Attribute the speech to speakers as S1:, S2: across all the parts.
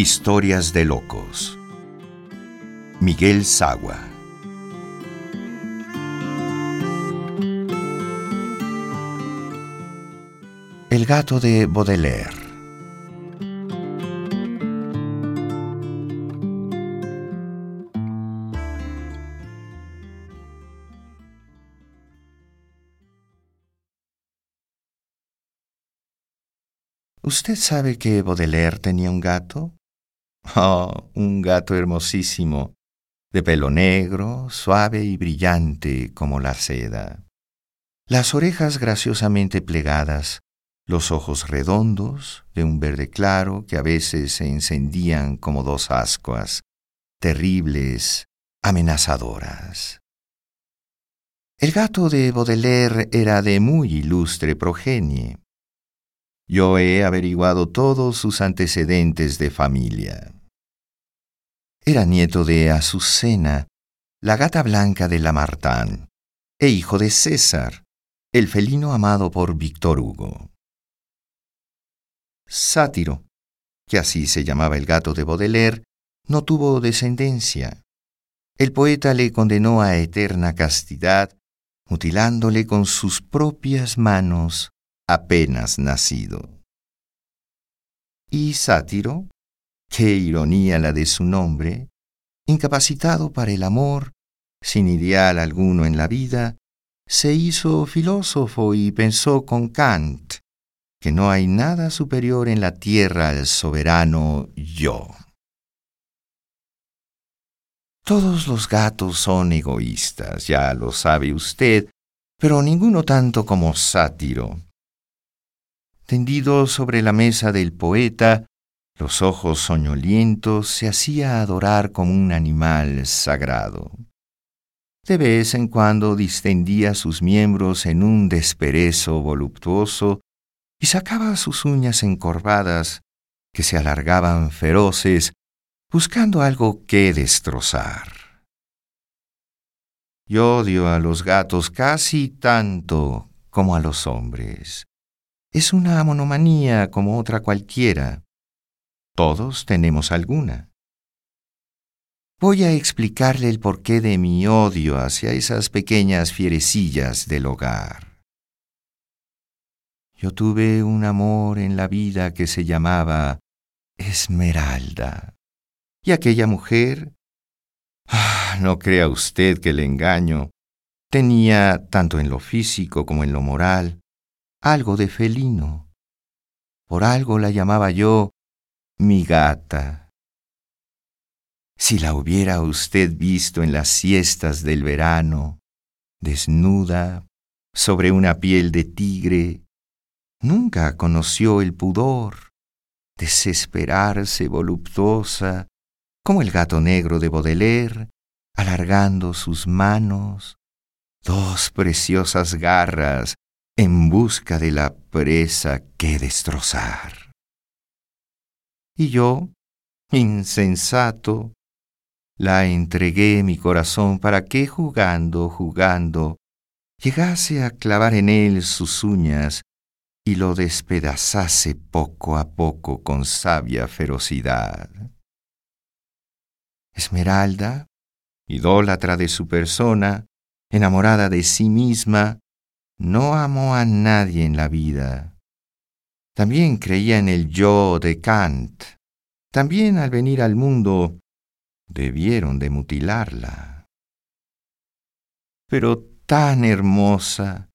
S1: Historias de locos. Miguel Sagua. El gato de Baudelaire. ¿Usted sabe que Baudelaire tenía un gato? Oh, un gato hermosísimo, de pelo negro, suave y brillante como la seda. Las orejas graciosamente plegadas, los ojos redondos, de un verde claro que a veces se encendían como dos ascuas, terribles, amenazadoras. El gato de Baudelaire era de muy ilustre progenie. Yo he averiguado todos sus antecedentes de familia. Era nieto de Azucena, la gata blanca de Lamartine, e hijo de César, el felino amado por Víctor Hugo. Sátiro, que así se llamaba el gato de Baudelaire, no tuvo descendencia. El poeta le condenó a eterna castidad, mutilándole con sus propias manos apenas nacido. Y Sátiro, qué ironía la de su nombre, incapacitado para el amor, sin ideal alguno en la vida, se hizo filósofo y pensó con Kant que no hay nada superior en la tierra al soberano yo. Todos los gatos son egoístas, ya lo sabe usted, pero ninguno tanto como Sátiro, Tendido sobre la mesa del poeta, los ojos soñolientos, se hacía adorar como un animal sagrado. De vez en cuando distendía sus miembros en un desperezo voluptuoso y sacaba sus uñas encorvadas, que se alargaban feroces, buscando algo que destrozar. Yo odio a los gatos casi tanto como a los hombres. Es una monomanía como otra cualquiera. Todos tenemos alguna. Voy a explicarle el porqué de mi odio hacia esas pequeñas fierecillas del hogar. Yo tuve un amor en la vida que se llamaba Esmeralda. Y aquella mujer, ah, no crea usted que le engaño, tenía, tanto en lo físico como en lo moral, algo de felino. Por algo la llamaba yo mi gata. Si la hubiera usted visto en las siestas del verano, desnuda, sobre una piel de tigre, nunca conoció el pudor, desesperarse voluptuosa, como el gato negro de Baudelaire, alargando sus manos, dos preciosas garras en busca de la presa que destrozar. Y yo, insensato, la entregué mi corazón para que jugando, jugando, llegase a clavar en él sus uñas y lo despedazase poco a poco con sabia ferocidad. Esmeralda, idólatra de su persona, enamorada de sí misma, no amó a nadie en la vida. También creía en el yo de Kant. También al venir al mundo debieron de mutilarla. Pero tan hermosa,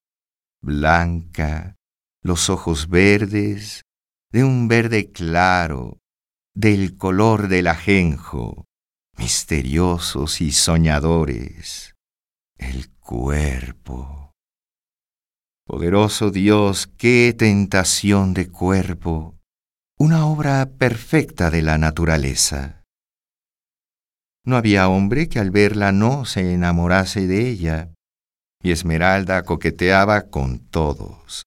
S1: blanca, los ojos verdes, de un verde claro, del color del ajenjo, misteriosos y soñadores, el cuerpo Poderoso Dios, qué tentación de cuerpo, una obra perfecta de la naturaleza. No había hombre que al verla no se enamorase de ella, y Esmeralda coqueteaba con todos,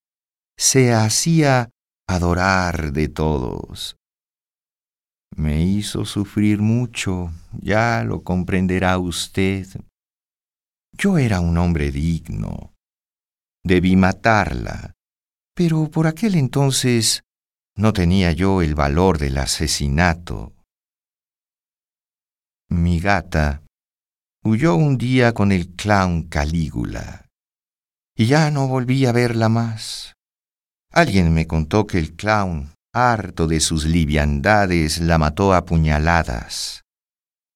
S1: se hacía adorar de todos. Me hizo sufrir mucho, ya lo comprenderá usted. Yo era un hombre digno, Debí matarla, pero por aquel entonces no tenía yo el valor del asesinato, Mi gata huyó un día con el clown Calígula y ya no volví a verla más. Alguien me contó que el clown, harto de sus liviandades, la mató a puñaladas.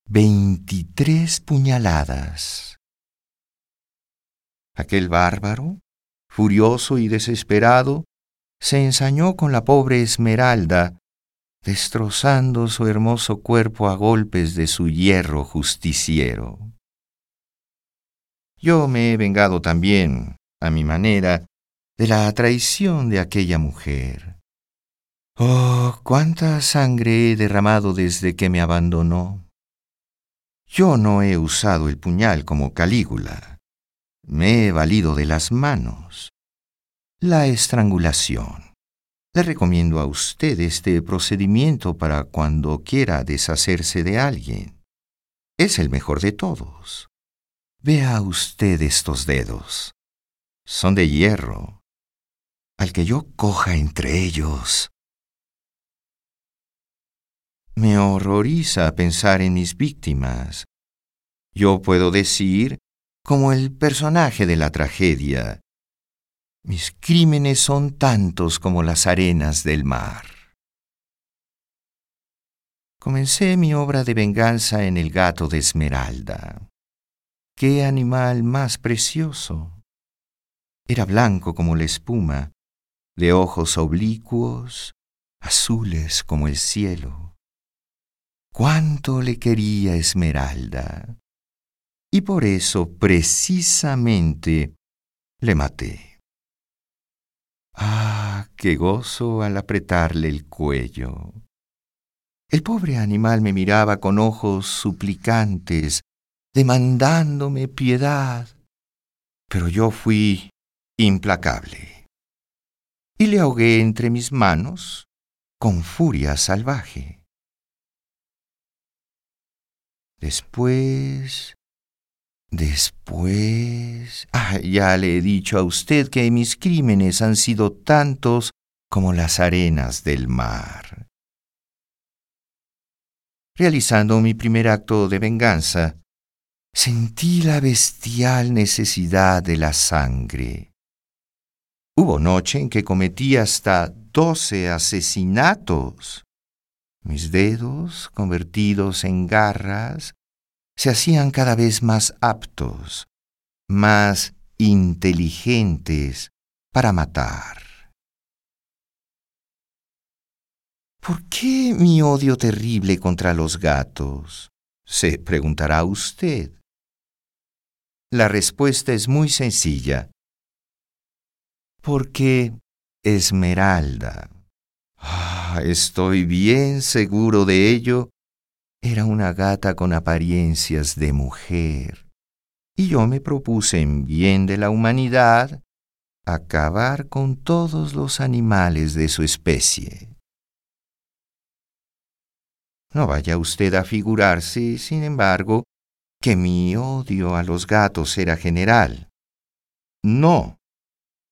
S1: Veintitrés puñaladas. Aquel bárbaro, furioso y desesperado, se ensañó con la pobre Esmeralda, destrozando su hermoso cuerpo a golpes de su hierro justiciero. Yo me he vengado también, a mi manera, de la traición de aquella mujer. Oh, cuánta sangre he derramado desde que me abandonó. Yo no he usado el puñal como Calígula. Me he valido de las manos. La estrangulación. Le recomiendo a usted este procedimiento para cuando quiera deshacerse de alguien. Es el mejor de todos. Vea usted estos dedos. Son de hierro. Al que yo coja entre ellos. Me horroriza pensar en mis víctimas. Yo puedo decir, como el personaje de la tragedia, mis crímenes son tantos como las arenas del mar. Comencé mi obra de venganza en el gato de Esmeralda. ¡Qué animal más precioso! Era blanco como la espuma, de ojos oblicuos, azules como el cielo. Cuánto le quería Esmeralda. Y por eso precisamente le maté. Ah, qué gozo al apretarle el cuello. El pobre animal me miraba con ojos suplicantes, demandándome piedad. Pero yo fui implacable. Y le ahogué entre mis manos con furia salvaje. Después, después... Ah, ya le he dicho a usted que mis crímenes han sido tantos como las arenas del mar. Realizando mi primer acto de venganza, sentí la bestial necesidad de la sangre. Hubo noche en que cometí hasta doce asesinatos. Mis dedos, convertidos en garras, se hacían cada vez más aptos, más inteligentes para matar. ¿Por qué mi odio terrible contra los gatos? se preguntará usted. La respuesta es muy sencilla porque Esmeralda, ah, estoy bien seguro de ello, era una gata con apariencias de mujer. Y yo me propuse en bien de la humanidad acabar con todos los animales de su especie. No vaya usted a figurarse, sin embargo, que mi odio a los gatos era general. No,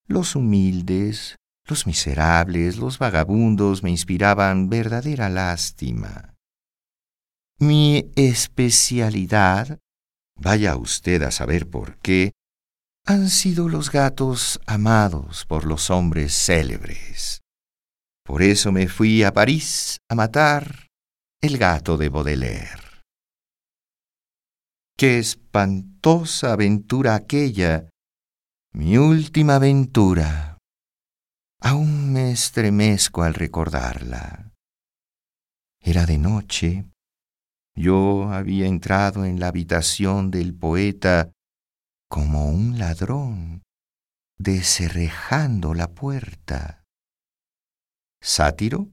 S1: los humildes, los miserables, los vagabundos me inspiraban verdadera lástima. Especialidad, vaya usted a saber por qué, han sido los gatos amados por los hombres célebres. Por eso me fui a París a matar el gato de Baudelaire. Qué espantosa aventura aquella mi última aventura. Aún me estremezco al recordarla. Era de noche. Yo había entrado en la habitación del poeta como un ladrón, descerrejando la puerta. Sátiro,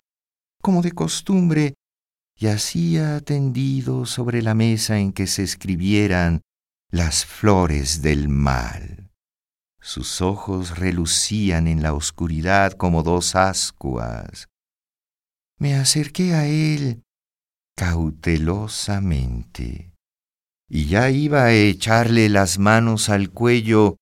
S1: como de costumbre, yacía tendido sobre la mesa en que se escribieran las flores del mal. Sus ojos relucían en la oscuridad como dos ascuas. Me acerqué a él cautelosamente y ya iba a echarle las manos al cuello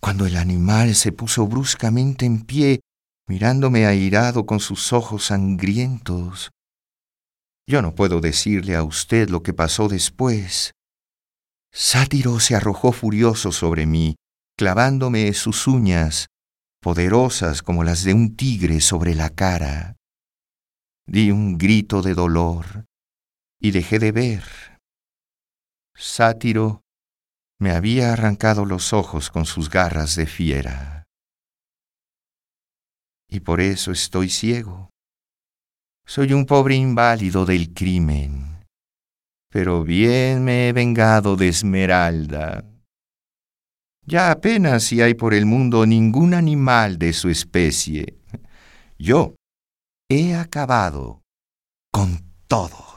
S1: cuando el animal se puso bruscamente en pie, mirándome airado con sus ojos sangrientos. Yo no puedo decirle a usted lo que pasó después. Sátiro se arrojó furioso sobre mí, clavándome sus uñas, poderosas como las de un tigre sobre la cara. Di un grito de dolor y dejé de ver. Sátiro me había arrancado los ojos con sus garras de fiera. Y por eso estoy ciego. Soy un pobre inválido del crimen, pero bien me he vengado de Esmeralda. Ya apenas si hay por el mundo ningún animal de su especie. Yo he acabado con todo.